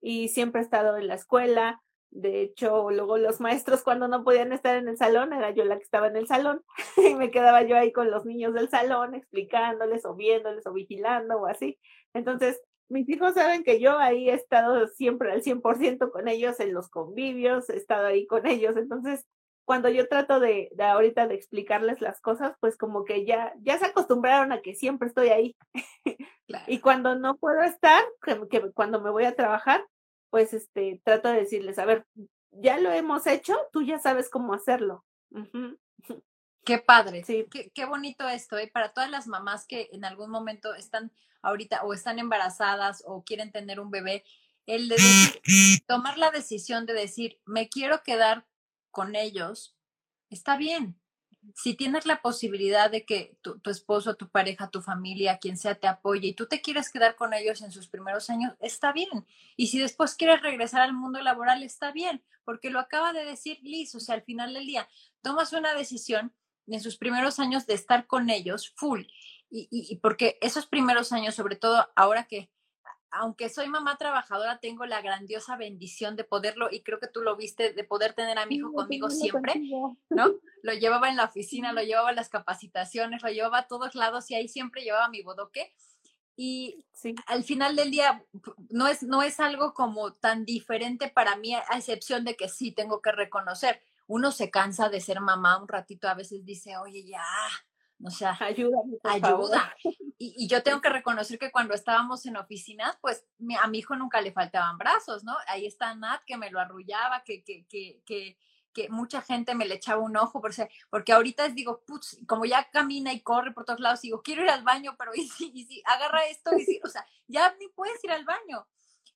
y siempre he estado en la escuela. De hecho, luego los maestros cuando no podían estar en el salón, era yo la que estaba en el salón y me quedaba yo ahí con los niños del salón explicándoles o viéndoles o vigilando o así. Entonces, mis hijos saben que yo ahí he estado siempre al 100% con ellos en los convivios, he estado ahí con ellos. Entonces, cuando yo trato de, de, ahorita de explicarles las cosas, pues como que ya, ya se acostumbraron a que siempre estoy ahí. y cuando no puedo estar, que, cuando me voy a trabajar, pues este, trato de decirles, a ver, ya lo hemos hecho, tú ya sabes cómo hacerlo. Qué padre, sí. qué, qué bonito esto, ¿eh? Para todas las mamás que en algún momento están ahorita o están embarazadas o quieren tener un bebé, el de tomar la decisión de decir, me quiero quedar con ellos, está bien. Si tienes la posibilidad de que tu, esposo, tu pareja, tu familia, quien sea, te apoye y tú te quieres quedar con ellos en sus primeros años, está bien. Y si después quieres regresar al mundo laboral, está bien, porque lo acaba de decir Liz, o sea, al final del día, tomas una decisión en sus primeros años de estar con ellos full. Y, y, porque esos primeros años, sobre todo ahora que aunque soy mamá trabajadora, tengo la grandiosa bendición de poderlo, y creo que tú lo viste, de poder tener a mi hijo conmigo siempre, ¿no? Lo llevaba en la oficina, lo llevaba en las capacitaciones, lo llevaba a todos lados y ahí siempre llevaba mi bodoque. Y al final del día no es, no es algo como tan diferente para mí, a excepción de que sí tengo que reconocer. Uno se cansa de ser mamá un ratito, a veces dice, oye, ya, o sea, ayuda. Ayuda. Y, y, yo tengo que reconocer que cuando estábamos en oficinas, pues a mi hijo nunca le faltaban brazos, ¿no? Ahí está Nat que me lo arrullaba, que, que, que, que, que mucha gente me le echaba un ojo, porque, porque ahorita es, digo, putz, como ya camina y corre por todos lados, digo, quiero ir al baño, pero y si, y si agarra esto, y si, o sea, ya ni puedes ir al baño.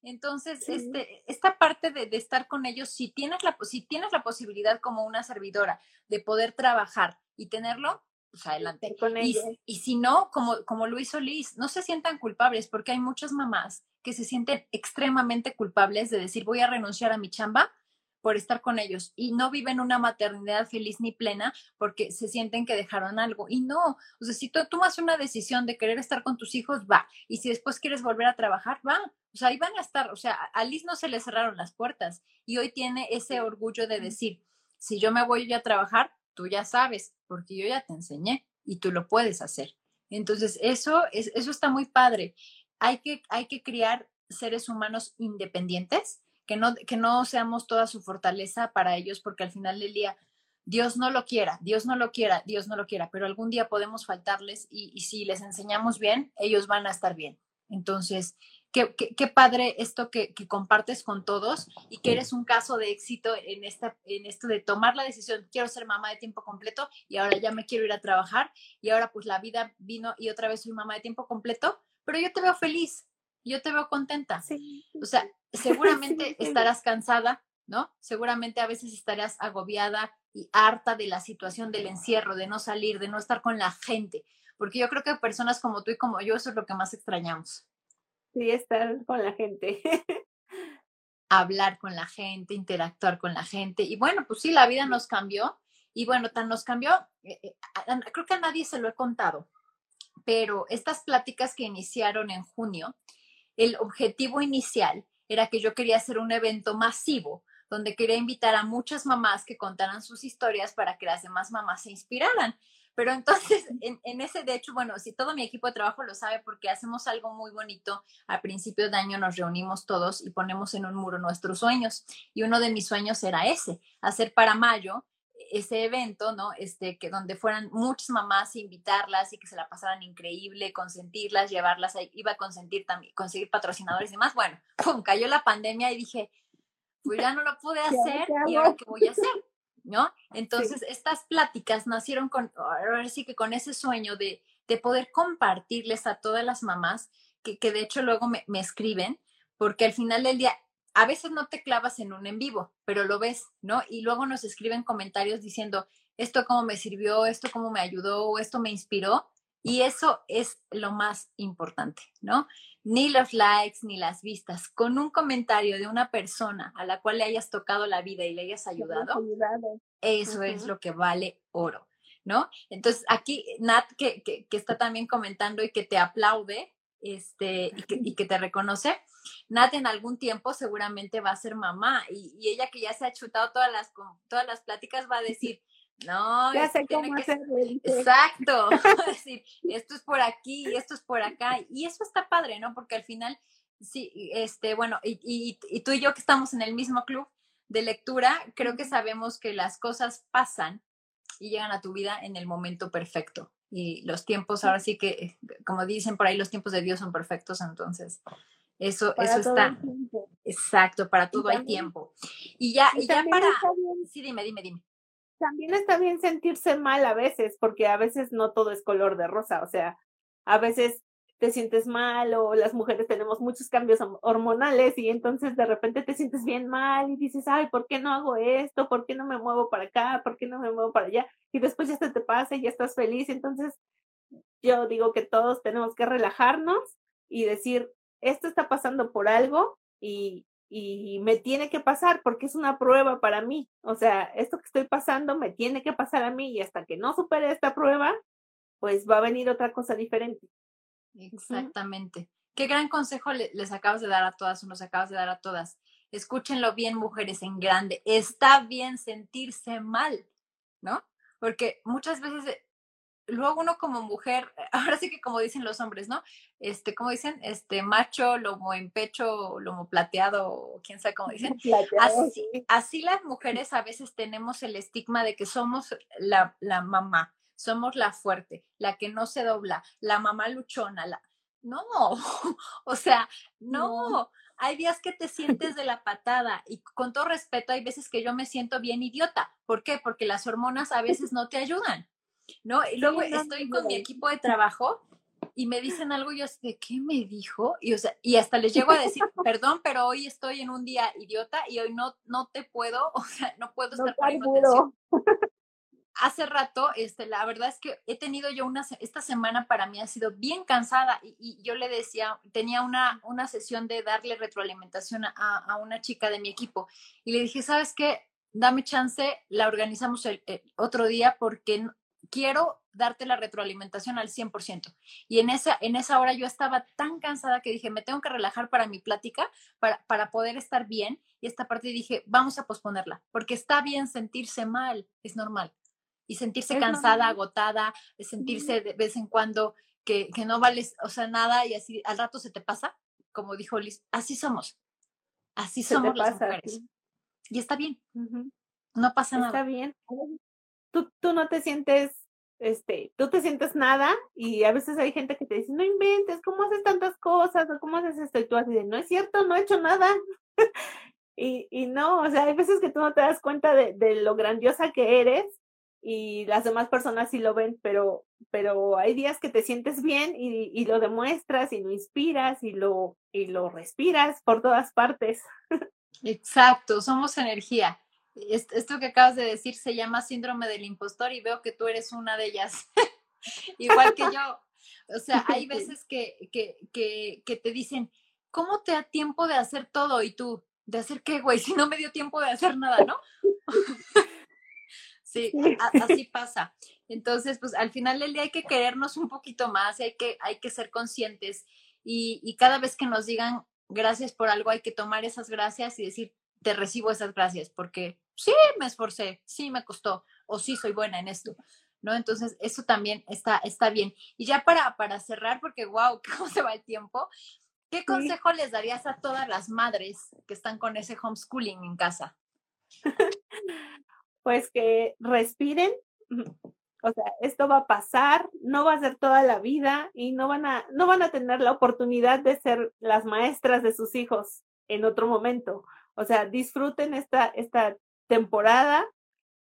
Entonces, este, esta parte de, de, estar con ellos, si tienes, la, si tienes la posibilidad como una servidora de poder trabajar y tenerlo, pues adelante. Y, y, si no, como, como lo hizo Liz, no se sientan culpables porque hay muchas mamás que se sienten extremadamente culpables de decir voy a renunciar a mi chamba por estar con ellos y no viven una maternidad feliz ni plena porque se sienten que dejaron algo. Y no, o sea, si tú tomas una decisión de querer estar con tus hijos, va. Y si después quieres volver a trabajar, va. O sea, ahí van a estar. O sea, a Liz no se le cerraron las puertas y hoy tiene ese orgullo de decir, si yo me voy a trabajar, tú ya sabes, porque yo ya te enseñé y tú lo puedes hacer. Entonces, eso, es, eso está muy padre. Hay que, hay que criar seres humanos independientes, que no, que no seamos toda su fortaleza para ellos, porque al final del día, Dios no lo quiera, Dios no lo quiera, Dios no lo quiera, pero algún día podemos faltarles y, y si les enseñamos bien, ellos van a estar bien. Entonces, qué, qué, padre esto que, que, compartes con todos y que eres un caso de éxito en, esta, en esto de tomar la decisión, quiero ser mamá de tiempo completo y ahora ya me quiero ir a trabajar y ahora pues la vida vino y otra vez soy mamá de tiempo completo, pero yo te veo feliz, yo te veo contenta. Sí. O sea, seguramente estarás cansada, ¿no? Seguramente a veces estarás agobiada y harta de la situación del encierro, de no salir, de no estar con la gente, porque yo creo que personas como tú y como yo, eso es lo que más extrañamos. Sí, estar con la gente. Hablar con la gente, interactuar con la gente. Y bueno, pues sí, la vida nos cambió. Y bueno, tan nos cambió, eh, eh, creo que a nadie se lo he contado, pero estas pláticas que iniciaron en junio, el objetivo inicial era que yo quería hacer un evento masivo donde quería invitar a muchas mamás que contaran sus historias para que las demás mamás se inspiraran. Pero entonces, en, ese, de hecho, bueno, si todo mi equipo de trabajo lo sabe porque hacemos algo muy bonito, a principios de año nos reunimos todos y ponemos en un muro nuestros sueños. Y uno de mis sueños era ese, hacer para mayo ese evento, ¿no? Este, que donde fueran muchas mamás, invitarlas y que se la pasaran increíble, consentirlas, llevarlas, iba a consentir también, conseguir patrocinadores y demás. Bueno, pum, cayó la pandemia y dije, pues ya no lo pude hacer y ahora qué voy a hacer. ¿No? Entonces, estas pláticas nacieron con, ahora sí que con ese sueño de, de poder compartirles a todas las mamás, que, que de hecho luego me, me, escriben, porque al final del día, a veces no te clavas en un en vivo, pero lo ves, ¿no? Y luego nos escriben comentarios diciendo, esto cómo me sirvió, esto cómo me ayudó, esto me inspiró. Y eso es lo más importante, ¿no? Ni los likes ni las vistas. Con un comentario de una persona a la cual le hayas tocado la vida y le hayas ayudado, eso es lo que vale oro, ¿no? Entonces, aquí Nat, que, que, está también comentando y que te aplaude este, y, que, y que te reconoce, Nat en algún tiempo seguramente va a ser mamá y, y, ella que ya se ha chutado todas las, todas las pláticas va a decir, no, ya sé cómo hacerlo. Exacto. decir, esto es por aquí, esto es por acá. Y eso está padre, ¿no? Porque al final, sí, este, bueno, y, y, tú y yo que estamos en el mismo club de lectura, creo que sabemos que las cosas pasan y llegan a tu vida en el momento perfecto. Y los tiempos, ahora sí que, como dicen por ahí, los tiempos de Dios son perfectos, entonces eso, eso está. Exacto, para todo hay tiempo. Y ya, y ya para. Sí, dime, dime, dime también está bien sentirse mal a veces, porque a veces no todo es color de rosa, o sea, a veces te sientes mal o las mujeres tenemos muchos cambios hormonales y entonces de repente te sientes bien mal y dices, ay, ¿por qué no hago esto? ¿Por qué no me muevo para acá? ¿Por qué no me muevo para allá? Y después ya se te pasa y ya estás feliz. Entonces, yo digo que todos tenemos que relajarnos y decir, esto está pasando por algo y, y me tiene que pasar porque es una prueba para mí. O sea, esto que estoy pasando me tiene que pasar a mí y hasta que no supere esta prueba, pues va a venir otra cosa diferente. Exactamente. Qué gran consejo les acabas de dar a todas o nos acabas de dar a todas. Escúchenlo bien, mujeres en grande. Está bien sentirse mal, ¿no? Porque muchas veces luego uno como mujer, ahora sí que como dicen los hombres, ¿no? Este, como dicen, este macho, lomo en pecho, lomo plateado, quién sabe cómo dicen. así, así, las mujeres a veces tenemos el estigma de que somos la, la, mamá, somos la fuerte, la que no se dobla, la mamá luchona, la... No, o sea, no. Hay días que te sientes de la patada y con todo respeto hay veces que yo me siento bien idiota. ¿Por qué? Porque las hormonas a veces no te ayudan. ¿No? Y luego estoy con mi equipo de trabajo y me dicen algo y yo ¿de qué me dijo? Y, o sea, y hasta les llego a decir, perdón, pero hoy estoy en un día idiota y hoy no, no te puedo, o sea, no puedo estar poniendo atención. Hace rato, este, la verdad es que he tenido yo una, esta semana para mí ha sido bien cansada y, y yo le decía, tenía una, una sesión de darle retroalimentación a, a, una chica de mi equipo y le dije, ¿sabes qué? Dame chance, la organizamos el, otro día porque quiero darte la retroalimentación al 100%. Y en esa, en esa hora yo estaba tan cansada que dije, me tengo que relajar para mi plática, para, para poder estar bien. Y esta parte dije, vamos a posponerla, porque está bien sentirse mal, es normal. Y sentirse cansada, agotada, sentirse de vez en cuando que, que, no vales, o sea, nada y así al rato se te pasa, como dijo Liz, así somos. Así somos las mujeres. Y está bien. No pasa nada. Está bien tú, tú no te sientes, este, tú te sientes nada y a veces hay gente que te dice, no inventes, ¿cómo haces tantas cosas? o ¿cómo haces esto? Y tú así de, no es cierto, no he hecho nada. y, y no, o sea, hay veces que tú no te das cuenta de, de lo grandiosa que eres y las demás personas sí lo ven, pero, pero hay días que te sientes bien y, y, lo demuestras y lo inspiras y lo, y lo respiras por todas partes. Exacto, somos energía esto que acabas de decir se llama síndrome del impostor y veo que tú eres una de ellas, igual que yo. O sea, hay veces que, que, que, que, te dicen, ¿cómo te da tiempo de hacer todo? Y tú, ¿de hacer qué, güey? Si no me dio tiempo de hacer nada, ¿no? sí, así pasa. Entonces, pues al final del día hay que querernos un poquito más, hay que, hay que ser conscientes y, y cada vez que nos digan gracias por algo, hay que tomar esas gracias y decir, te recibo esas gracias porque sí me esforcé, sí me costó o sí soy buena en esto. ¿No? Entonces, eso también está, está bien. Y ya para, para cerrar, porque wow, cómo se va el tiempo, ¿qué consejo les darías a todas las madres que están con ese homeschooling en casa? Pues que respiren, o sea, esto va a pasar, no va a ser toda la vida y no van a, no van a tener la oportunidad de ser las maestras de sus hijos en otro momento. O sea, disfruten esta, esta temporada,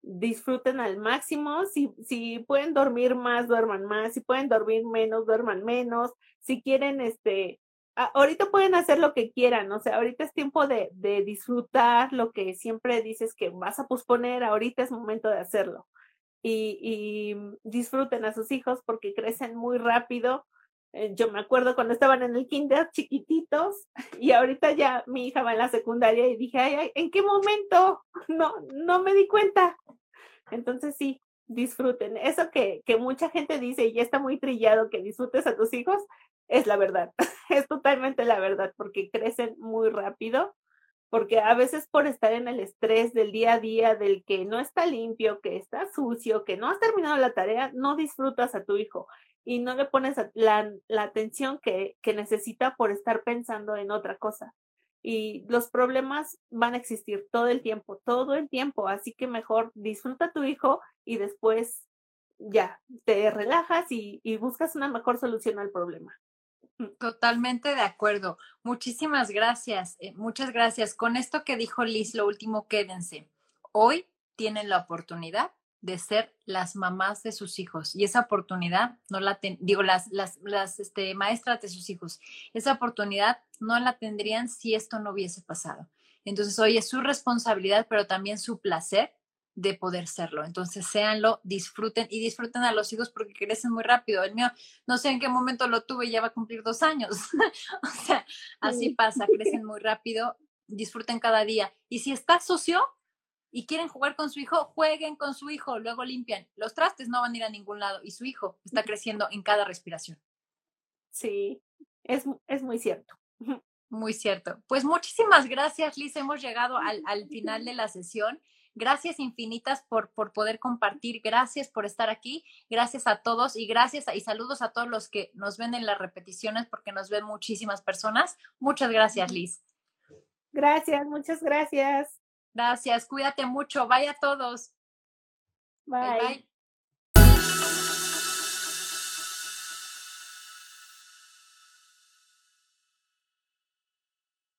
disfruten al máximo. Si, si pueden dormir más, duerman más. Si pueden dormir menos, duerman menos. Si quieren, este, ahorita pueden hacer lo que quieran. O sea, ahorita es tiempo de, de disfrutar lo que siempre dices que vas a posponer. Ahorita es momento de hacerlo. y, disfruten a sus hijos porque crecen muy rápido. Eh, yo me acuerdo cuando estaban en el kinder chiquititos y ahorita ya mi hija va en la secundaria y dije, ay, ¿en qué momento? No, no me di cuenta. Entonces sí, disfruten. Eso que, que mucha gente dice y ya está muy trillado que disfrutes a tus hijos, es la verdad. es totalmente la verdad porque crecen muy rápido porque a veces por estar en el estrés del día a día, del que no está limpio, que está sucio, que no has terminado la tarea, no disfrutas a tu hijo y no le pones la, atención que, que necesita por estar pensando en otra cosa. Y los problemas van a existir todo el tiempo, todo el tiempo, así que mejor disfruta a tu hijo y después ya te relajas y buscas una mejor solución al problema. Totalmente de acuerdo. Muchísimas gracias. Eh, muchas gracias. Con esto que dijo Liz, lo último, quédense. Hoy tienen la oportunidad de ser las mamás de sus hijos y esa oportunidad no la digo las las las este, maestras de sus hijos esa oportunidad no la tendrían si esto no hubiese pasado entonces hoy es su responsabilidad pero también su placer de poder serlo. Entonces, séanlo, disfruten y disfruten a los hijos porque crecen muy rápido. El mío, no sé en qué momento lo tuve y ya va a cumplir dos años. o sea, así pasa, crecen muy rápido, disfruten cada día. Y si está sucio y quieren jugar con su hijo, jueguen con su hijo, luego limpian. Los trastes no van a ir a ningún lado y su hijo está creciendo en cada respiración. Sí, es, es muy cierto. Muy cierto. Pues muchísimas gracias, Liz. Hemos llegado al, al final de la sesión. Gracias infinitas por, por poder compartir, gracias por estar aquí, gracias a todos y gracias y saludos a todos los que nos ven en las repeticiones porque nos ven muchísimas personas. Muchas gracias, Liz. Gracias, muchas gracias. Gracias, cuídate mucho, vaya a todos. bye.